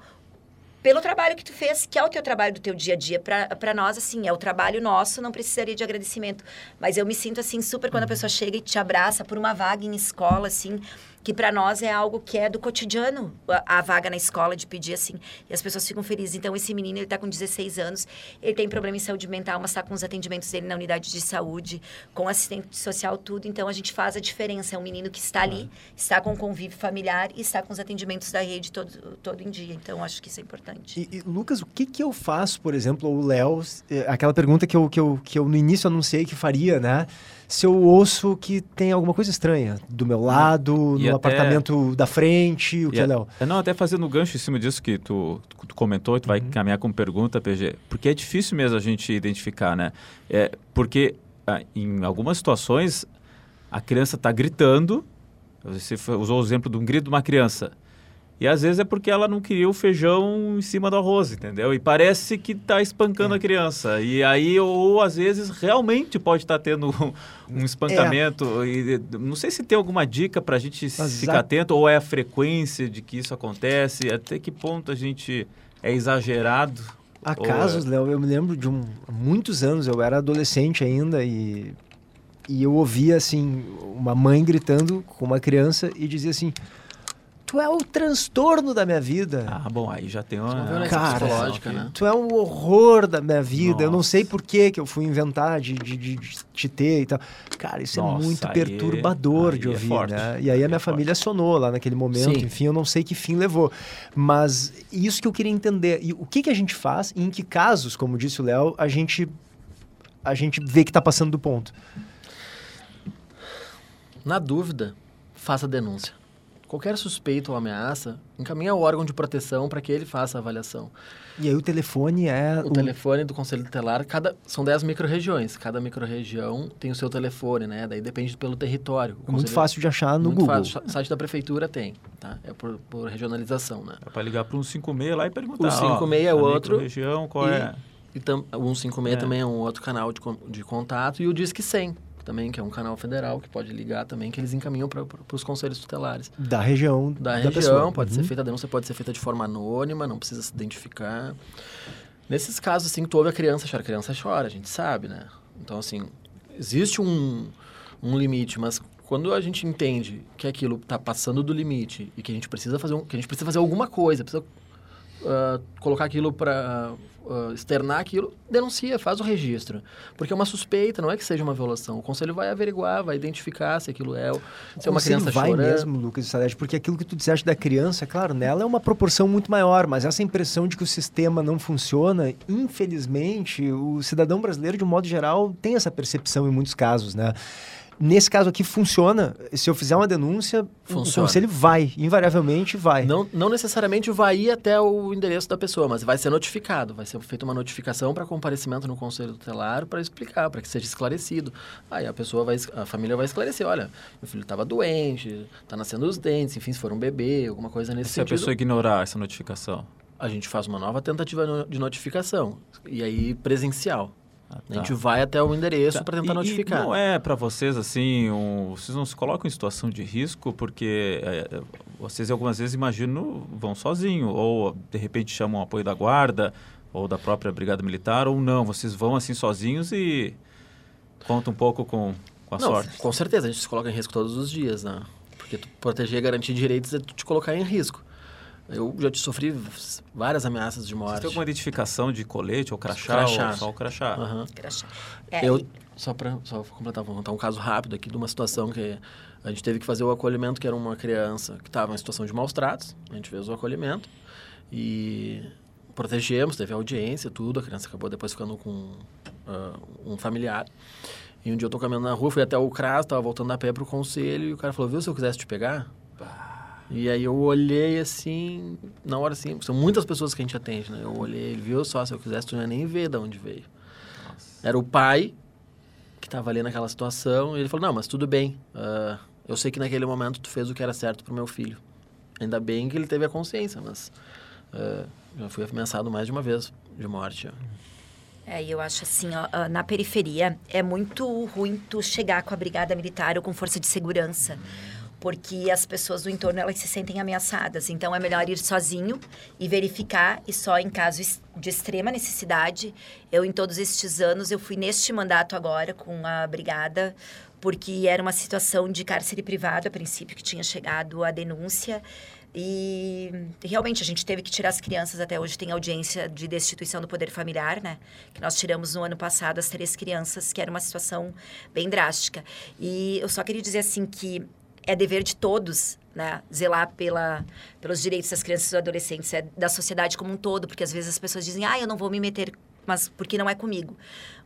pelo trabalho que tu fez, que é o teu trabalho do teu dia a dia. Para nós, assim, é o trabalho nosso, não precisaria de agradecimento. Mas eu me sinto, assim, super quando a uhum. pessoa chega e te abraça por uma vaga em escola, assim, que para nós é algo que é do cotidiano, a, a, vaga na escola de pedir assim, e as pessoas ficam felizes. Então esse menino, ele tá com 16 anos, ele tem problema em saúde mental, mas está com os atendimentos dele na unidade de saúde, com assistente social, tudo. Então a gente faz a diferença, é um menino que está ali, está com convívio familiar e está com os atendimentos da rede todo, todo em dia. Então acho que isso é importante. E, e Lucas, o que que eu faço, por exemplo, o Léo, é, aquela pergunta que eu, que, eu, que eu no início anunciei que faria, né? Se eu ouço que tem alguma coisa estranha do meu lado, e no até... apartamento da frente, o que é, Léo? É, não, até fazendo gancho em cima disso que tu, tu comentou, tu uhum. vai caminhar com pergunta, PG, porque é difícil mesmo a gente identificar, né? É, porque ah, em algumas situações a criança está gritando, você usou o exemplo de um grito de uma criança, e às vezes é porque ela não queria o feijão em cima do arroz, entendeu? E parece que está espancando é. a criança. E aí, ou às vezes realmente pode estar tá tendo um, espancamento. É. E, não sei se tem alguma dica para a gente Mas ficar atento, ou é a frequência de que isso acontece, até que ponto a gente é exagerado. Há casos, é... Léo, eu me lembro de um, muitos anos, eu era adolescente ainda e, e eu ouvia assim, uma mãe gritando com uma criança e dizia assim tu é o transtorno da minha vida. Ah, bom, aí já tem uma, uma cara, psicológica, né? Tu é um horror da minha vida. Nossa. Eu não sei por que que eu fui inventar de, de, de, te ter e tal. Cara, isso é Nossa, é muito perturbador de é ouvir, é né? E aí a minha é família forte. acionou lá naquele momento. Sim. Enfim, eu não sei que fim levou. Mas isso que eu queria entender. E o que que a gente faz e em que casos, como disse o Léo, a gente a gente vê que está passando do ponto? Na dúvida, faça a denúncia qualquer suspeito ou ameaça, encaminha o órgão de proteção para que ele faça a avaliação. E aí o telefone é... O, o... telefone do Conselho Tutelar, cada, são 10 micro-regiões. Cada micro-região tem o seu telefone, né? Daí depende pelo território. É muito fácil de achar no muito Google. Fácil. O site da prefeitura tem, tá? É por, por regionalização, né? É para ligar para o 156 lá e perguntar. O 156 é o outro. região qual e, é? E tam, o 156 é. também é um outro canal de, de contato. E o Disque 100, também, que é um canal federal que pode ligar também, que eles encaminham para os conselhos tutelares. Da região. Da, da região, pessoa. pode uhum. ser feita, a denúncia pode ser feita de forma anônima, não precisa se identificar. Nesses casos, assim, tu ouve a criança chorar, a criança chora, a gente sabe, né? Então, assim, existe um, um limite, mas quando a gente entende que aquilo está passando do limite e que a gente precisa fazer, um, que a gente precisa fazer alguma coisa, precisa uh, colocar aquilo para uh, externar aquilo, denuncia, faz o registro. Porque é uma suspeita, não é que seja uma violação. O conselho vai averiguar, vai identificar se aquilo é, se é uma criança vai chorando. mesmo, Lucas Salete, porque aquilo que tu disseste da criança, claro, nela é uma proporção muito maior, mas essa impressão de que o sistema não funciona, infelizmente, o cidadão brasileiro, de um modo geral, tem essa percepção em muitos casos, né? Nesse caso aqui funciona. Se eu fizer uma denúncia, funciona. o conselho vai, invariavelmente vai. Não, não necessariamente vai ir até o endereço da pessoa, mas vai ser notificado. Vai ser feita uma notificação para comparecimento no conselho tutelar para explicar, para que seja esclarecido. Aí a pessoa vai, a família vai esclarecer, olha, meu filho estava doente, está nascendo os dentes, enfim, se for um bebê, alguma coisa nesse se sentido. Se a pessoa ignorar essa notificação? A gente faz uma nova tentativa de notificação, e aí presencial. Ah, tá. A gente vai até o endereço tá. para tentar e, notificar. E não é para vocês assim, um, vocês não se colocam em situação de risco porque é, vocês algumas vezes imagino vão sozinho ou de repente chamam o apoio da guarda ou da própria brigada militar ou não, vocês vão assim sozinhos e conta um pouco com, com a não, sorte. Com certeza, a gente se coloca em risco todos os dias, né? Porque proteger e garantir direitos é tu te colocar em risco. Eu já te sofri várias ameaças de morte. Você tem alguma identificação de colete ou crachá? crachá. Ou só o crachá? Uhum. crachá. É, eu, só para só completar, vou contar um caso rápido aqui de uma situação que a gente teve que fazer o acolhimento, que era uma criança que estava em situação de maus tratos. A gente fez o acolhimento e protegemos, teve audiência, tudo. A criança acabou depois ficando com uh, um familiar. E um dia eu tô caminhando na rua, fui até o CRAS, estava voltando a pé para o conselho e o cara falou, viu, se eu quisesse te pegar... E aí eu olhei assim, na hora assim, são muitas pessoas que a gente atende, né? Eu olhei, ele viu só, se eu quisesse, tu não ia nem ver de onde veio. Nossa. Era o pai que estava ali naquela situação, e ele falou, não, mas tudo bem, uh, eu sei que naquele momento tu fez o que era certo pro meu filho. Ainda bem que ele teve a consciência, mas uh, já fui ameaçado mais de uma vez de morte. É, eu acho assim, ó, na periferia é muito ruim tu chegar com a brigada militar ou com força de segurança. Hum porque as pessoas do entorno elas se sentem ameaçadas. Então é melhor ir sozinho e verificar e só em caso de extrema necessidade. Eu em todos estes anos eu fui neste mandato agora com a brigada porque era uma situação de cárcere privado a princípio que tinha chegado a denúncia e realmente a gente teve que tirar as crianças até hoje tem audiência de destituição do poder familiar, né? Que nós tiramos no ano passado as três crianças, que era uma situação bem drástica. E eu só queria dizer assim que é dever de todos, né? Zelar pela, pelos direitos das crianças e dos adolescentes, é da sociedade como um todo, porque às vezes as pessoas dizem, ah, eu não vou me meter mas porque não é comigo.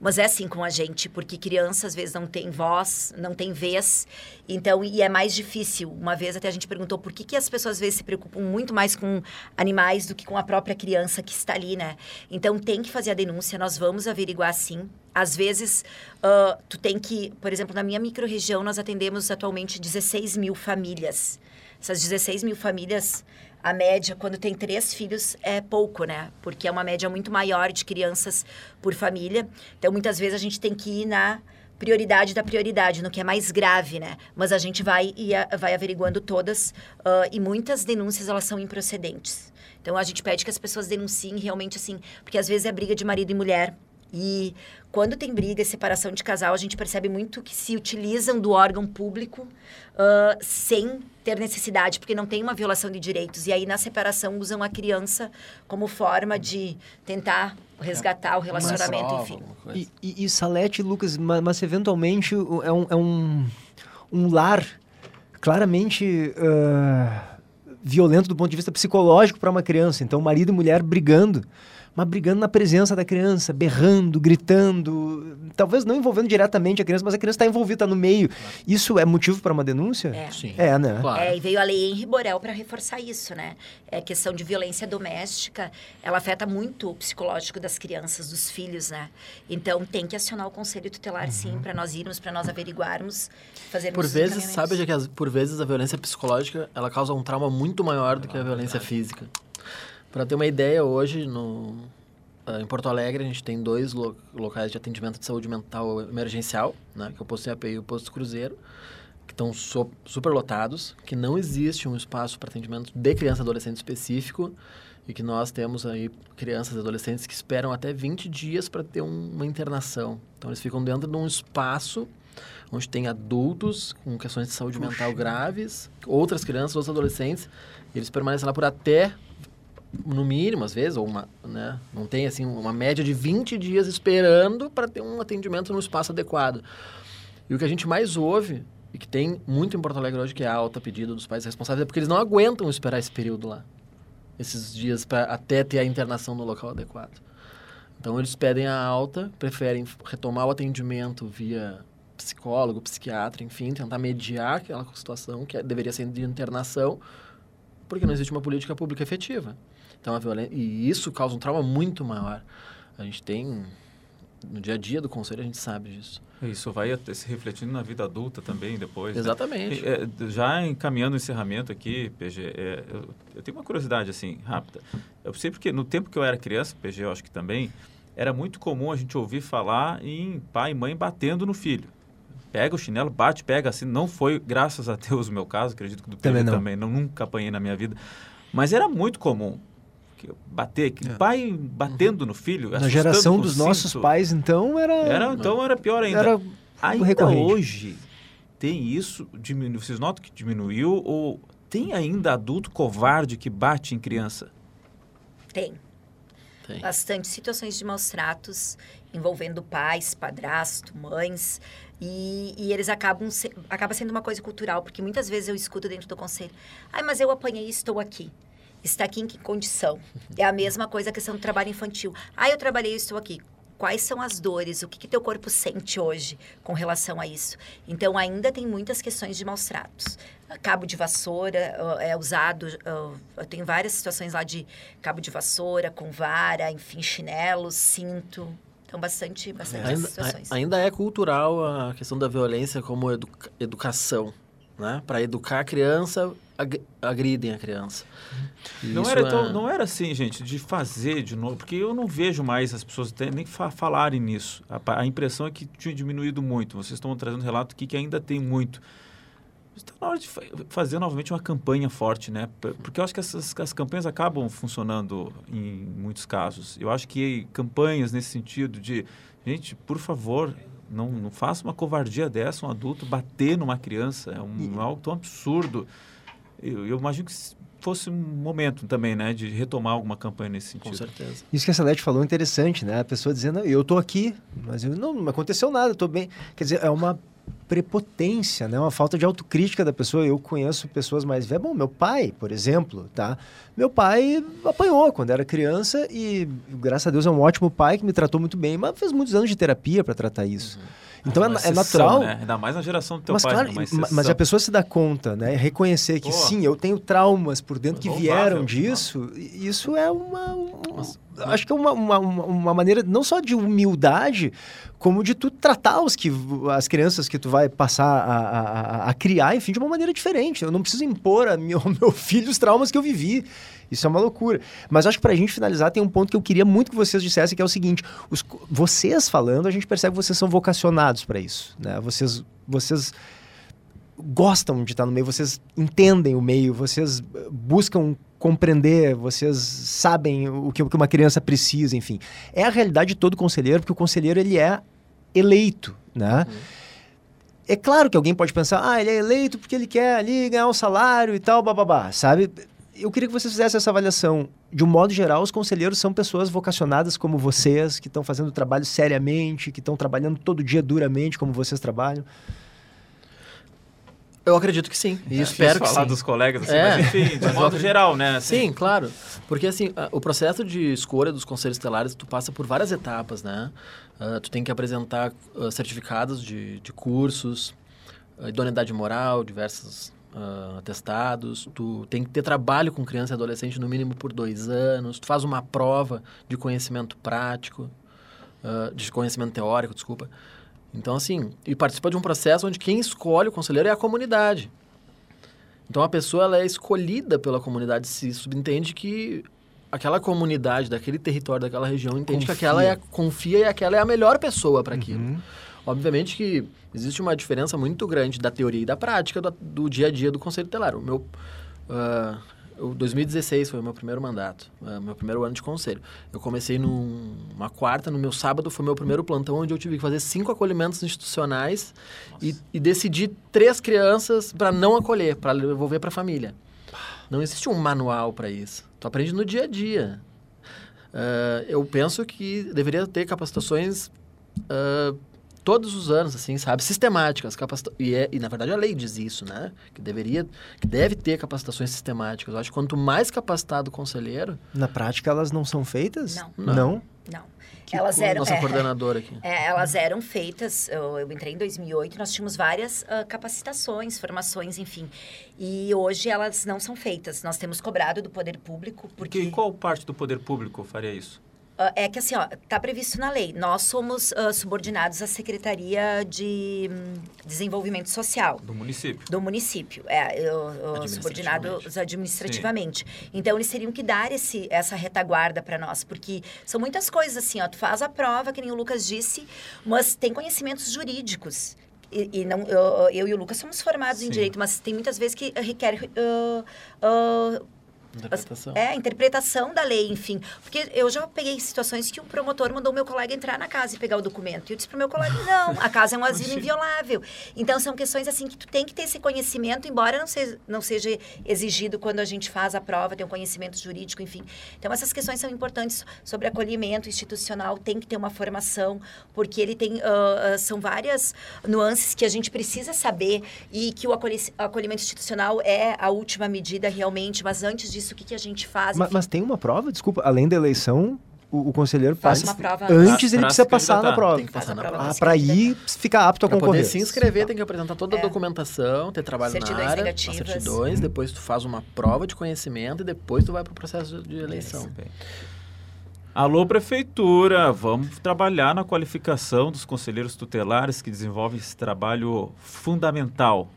Mas é assim com a gente, porque criança às vezes não tem voz, não tem vez, então e é mais difícil. Uma vez até a gente perguntou por que, que as pessoas às vezes se preocupam muito mais com animais do que com a própria criança que está ali, né? Então tem que fazer a denúncia, nós vamos averiguar sim. Às vezes, uh, tu tem que, por exemplo, na minha microrregião nós atendemos atualmente 16 mil famílias. Essas 16 mil famílias a média, quando tem três filhos, é pouco, né? Porque é uma média muito maior de crianças por família. Então, muitas vezes a gente tem que ir na prioridade da prioridade, no que é mais grave, né? Mas a gente vai e vai averiguando todas uh, e muitas denúncias elas são improcedentes. Então a gente pede que as pessoas denunciem realmente assim, porque às vezes é briga de marido e mulher, e quando tem briga e separação de casal, a gente percebe muito que se utilizam do órgão público uh, sem ter necessidade, porque não tem uma violação de direitos. E aí, na separação, usam a criança como forma de tentar resgatar o relacionamento, prova, enfim. E, e, e, Salete, Lucas, mas, mas eventualmente é um, é um, um lar claramente. Uh, violento do ponto de vista psicológico para uma criança. Então, marido e mulher brigando mas brigando na presença da criança, berrando, gritando, talvez não envolvendo diretamente a criança, mas a criança está envolvida, está no meio. Claro. Isso é motivo para uma denúncia? É. Sim. É, né? Claro. É, e veio a lei Henri Borel para reforçar isso, né? É questão de violência doméstica, ela afeta muito o psicológico das crianças, dos filhos, né? Então tem que acionar o conselho tutelar, uhum. sim, para nós irmos, para nós averiguarmos, fazermos Por vezes, sabe que as, por vezes a violência psicológica, ela causa um trauma muito maior do que a violência física. Para ter uma ideia, hoje no, uh, em Porto Alegre a gente tem dois lo locais de atendimento de saúde mental emergencial, né, que é o posto CAP e o posto Cruzeiro, que estão so super lotados, que não existe um espaço para atendimento de criança e adolescente específico e que nós temos aí crianças e adolescentes que esperam até 20 dias para ter um, uma internação. Então eles ficam dentro de um espaço onde tem adultos com questões de saúde Puxa. mental graves, outras crianças, outros adolescentes, eles permanecem lá por até no mínimo, às vezes, ou uma, né, não tem assim uma média de 20 dias esperando para ter um atendimento no espaço adequado. E o que a gente mais ouve e que tem muito em Porto Alegre hoje, que é a alta pedida dos pais responsáveis, é porque eles não aguentam esperar esse período lá. Esses dias para até ter a internação no local adequado. Então eles pedem a alta, preferem retomar o atendimento via psicólogo, psiquiatra, enfim, tentar mediar aquela situação que é, deveria ser de internação, porque não existe uma política pública efetiva. Então a violência e isso causa um trauma muito maior. A gente tem no dia a dia do conselho a gente sabe disso. Isso vai se refletindo na vida adulta também depois. Né? Exatamente. Né? É, já encaminhando o encerramento aqui, PG, é, eu, eu, tenho uma curiosidade assim rápida. Eu sei porque no tempo que eu era criança, PG, eu acho que também era muito comum a gente ouvir falar em pai e mãe batendo no filho. Pega o chinelo, bate, pega assim. Não foi, graças a Deus, o meu caso, acredito que do PG também não. também não nunca apanhei na minha vida. Mas era muito comum bater, que é. pai batendo uhum. no filho. Na geração dos cinto. nossos pais, então, era. Era, então era pior ainda. Era ainda recorrente. hoje tem isso, diminu... vocês notam que diminuiu ou tem ainda adulto covarde que bate em criança? Tem. Tem. Bastante situações de maus tratos envolvendo pais, padrasto, mães. E, e, eles acabam se, acaba sendo uma coisa cultural, porque muitas vezes eu escuto dentro do conselho: ai, mas eu apanhei e estou aqui está aqui em que condição? É a mesma coisa a questão do trabalho infantil. Ah, eu trabalhei e estou aqui. Quais são as dores? O que, que teu corpo sente hoje com relação a isso? Então, ainda tem muitas questões de maus tratos. Cabo de vassoura é usado, eu tenho várias situações lá de cabo de vassoura, com vara, enfim, chinelos, cinto. Então, bastante, bastante ainda, situações. Ainda é cultural a questão da violência como educa educação. Né? Para educar a criança, ag agridem a criança. não era, é... tão, não era assim, gente, de fazer de novo, porque eu não vejo mais as pessoas nem fa falarem nisso. A, a, impressão é que tinha diminuído muito. Vocês estão trazendo relato aqui que ainda tem muito. Está na hora de fa fazer novamente uma campanha forte, né? Porque eu acho que essas as campanhas acabam funcionando em muitos casos. Eu acho que campanhas nesse sentido de, gente, por favor, não, não faça uma covardia dessa, um adulto bater numa criança. É um, e... algo tão absurdo. Eu, eu, imagino que fosse um momento também, né, de retomar alguma campanha nesse sentido. Com certeza. Isso que a Celeste falou é interessante, né? A pessoa dizendo, eu estou aqui, mas eu, não, não aconteceu nada, estou bem. Quer dizer, é uma prepotência, né? Uma falta de autocrítica da pessoa. Eu conheço pessoas mais velhas. Bom, meu pai, por exemplo, tá? Meu pai apanhou quando era criança e, graças a Deus, é um ótimo pai que me tratou muito bem, mas fez muitos anos de terapia para tratar isso. Uhum. Então é, é, natural. Né? Ainda mais na geração do teu mas, pai. Claro, né? mas a pessoa se dá conta, né? Reconhecer que Pô. sim, eu tenho traumas por dentro que vieram disso. Isso é uma. Um, acho que é uma, uma, uma maneira não só de humildade, como de tu tratar os que, as crianças que tu vai passar a, a, a criar, enfim, de uma maneira diferente. Eu não preciso impor a meu, ao meu filho os traumas que eu vivi. Isso é uma loucura. Mas acho que pra gente finalizar, tem um ponto que eu queria muito que vocês dissessem, que é o seguinte: os, vocês falando, a gente percebe que vocês são vocacionados para isso. Né? Vocês, vocês gostam de estar no meio, vocês entendem o meio, vocês buscam compreender, vocês sabem o que, o que uma criança precisa, enfim. É a realidade de todo conselheiro, porque o conselheiro ele é eleito, né? Uhum. É claro que alguém pode pensar, ah, ele é eleito porque ele quer ali ganhar um salário e tal, bababá, sabe? Eu queria que vocês fizessem essa avaliação. De um modo geral, os conselheiros são pessoas vocacionadas como vocês, que estão fazendo o trabalho seriamente, que estão trabalhando todo dia duramente como vocês trabalham. Eu acredito que sim. E é, espero que falar sim. dos colegas, assim, é. mas enfim, de modo geral, né? Assim. Sim, claro. Porque assim, o processo de escolha dos conselhos estelares, tu passa por várias etapas, né? Uh, tu tem que apresentar uh, certificados de, de cursos, uh, idoneidade moral, diversas uh, atestados, tu tem que ter trabalho com criança e adolescente no mínimo por dois anos, tu faz uma prova de conhecimento prático, uh, de conhecimento teórico, desculpa. Então, assim, e participa de um processo onde quem escolhe o conselheiro é a comunidade. Então, a pessoa ela é escolhida pela comunidade, se subentende que aquela comunidade, daquele território, daquela região, entende confia. que aquela é, confia e aquela é a melhor pessoa para aquilo. Uhum. Obviamente que existe uma diferença muito grande da teoria e da prática do, do dia a dia do conselho tutelar. O meu, uh, o 2016 foi o meu primeiro mandato, uh, meu primeiro ano de conselho. Eu comecei numa quarta, no meu sábado foi meu primeiro plantão, onde eu tive que fazer cinco acolhimentos institucionais e, e decidi três crianças para não acolher, para devolver para a família. Não existe um manual para isso. Tu aprende no dia a dia. Uh, eu penso que deveria ter capacitações uh, todos os anos, assim, sabe? Sistemáticas. Capacita e, é, e, na verdade, a lei diz isso, né? Que deveria, que deve ter capacitações sistemáticas. Eu acho que quanto mais capacitado o conselheiro... Na prática, elas não são feitas? Não. Não? Não. não. Que elas eram nossa é, coordenadora aqui. É, elas eram feitas. Eu, eu, entrei em 2008. Nós tínhamos várias uh, capacitações, formações, enfim. E hoje elas não são feitas. Nós temos cobrado do poder público porque. E qual parte do poder público faria isso? Uh, é que assim, ó, tá previsto na lei. Nós somos uh, subordinados à Secretaria de um, Desenvolvimento Social. Do município. Do município, é. Eu, eu subordinados administrativamente. Sim. Então, eles teriam que dar esse, essa retaguarda para nós, porque são muitas coisas assim, ó. Tu faz a prova, que nem o Lucas disse, mas tem conhecimentos jurídicos. E, e não, eu, eu, e o Lucas somos formados Sim. em direito, mas tem muitas vezes que requer uh, uh, Interpretação. É, a interpretação da lei, enfim. Porque eu já peguei situações que um promotor mandou meu colega entrar na casa e pegar o documento. E eu disse pro meu colega, não, a casa é um asilo inviolável. Então, são questões assim que tu tem que ter esse conhecimento, embora não seja, não seja exigido quando a gente faz a prova, ter um conhecimento jurídico, enfim. Então, essas questões são importantes sobre acolhimento institucional, tem que ter uma formação, porque ele tem, uh, são várias nuances que a gente precisa saber e que o acolhimento institucional é a última medida realmente, mas antes disso, o que, que a gente faz. Mas, mas, tem uma prova, desculpa, além da eleição, o, o conselheiro faz passa. Uma prova antes ele precisa passar na prova. Tem que passar na prova. Ah, para ir ficar apto a pra concorrer. Poder se inscrever, tem que apresentar toda a é. documentação, ter trabalho certidões na área, negativas. certidões, depois tu faz uma prova de conhecimento e depois tu vai para o processo de eleição. Alô, prefeitura, vamos trabalhar na qualificação dos conselheiros tutelares que desenvolvem esse trabalho fundamental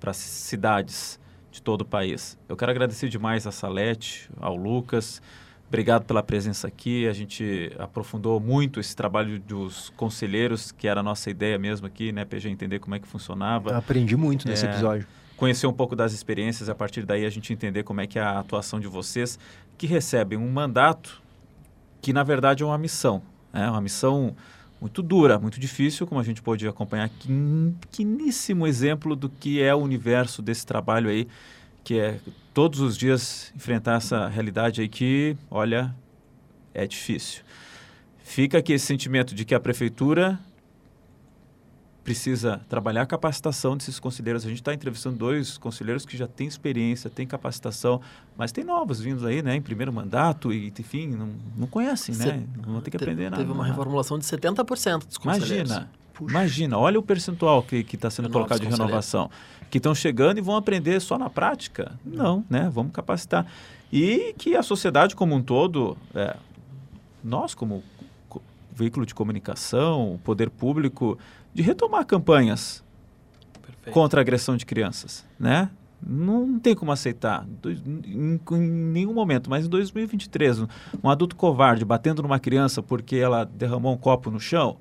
para as cidades de todo o país. Eu quero agradecer demais a Salete, ao Lucas. Obrigado pela presença aqui. A gente aprofundou muito esse trabalho dos conselheiros, que era a nossa ideia mesmo aqui, né, PG, entender como é que funcionava. Eu aprendi muito nesse é, episódio. Conhecer um pouco das experiências, a partir daí a gente entender como é que é a atuação de vocês, que recebem um mandato que, na verdade, é uma missão. É né? uma missão muito dura, muito difícil, como a gente pôde acompanhar aqui, um pequeníssimo exemplo do que é o universo desse trabalho aí, que é todos os dias enfrentar essa realidade aí que, olha, é difícil. Fica aqui esse sentimento de que a prefeitura precisa trabalhar a capacitação desses conselheiros. A gente está entrevistando dois conselheiros que já têm experiência, têm capacitação, mas tem novos vindos aí, né, em primeiro mandato e, enfim, não, não conhecem, né? Vão ter que aprender nada. Teve uma reformulação de 70% dos conselheiros. Imagina, Puxa. imagina, olha o percentual que está sendo colocado de renovação, que estão chegando e vão aprender só na prática. Não, né? Vamos capacitar. E que a sociedade como um todo, é, nós como veículo de comunicação, o poder público, de retomar campanhas Perfeito. contra a agressão de crianças, né? Não tem como aceitar em, em, nenhum momento, mas em 2023, um adulto covarde batendo numa criança porque ela derramou um copo no chão,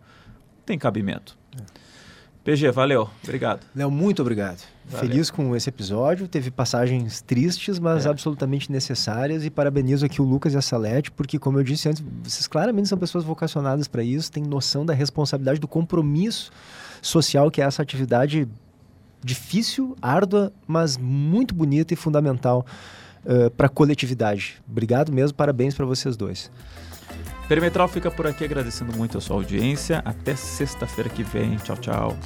tem cabimento. É. PG, valeu. Obrigado. Léo, muito obrigado. Valeu. Feliz com esse episódio. Teve passagens tristes, mas é. absolutamente necessárias. E parabenizo aqui o Lucas e a Salete, porque, como eu disse antes, vocês claramente são pessoas vocacionadas para isso, têm noção da responsabilidade, do compromisso social que é essa atividade difícil, árdua, mas muito bonita e fundamental uh, para a coletividade. Obrigado mesmo, parabéns para vocês dois. Perimetral fica por aqui agradecendo muito a sua audiência. Até sexta-feira que vem. Tchau, tchau.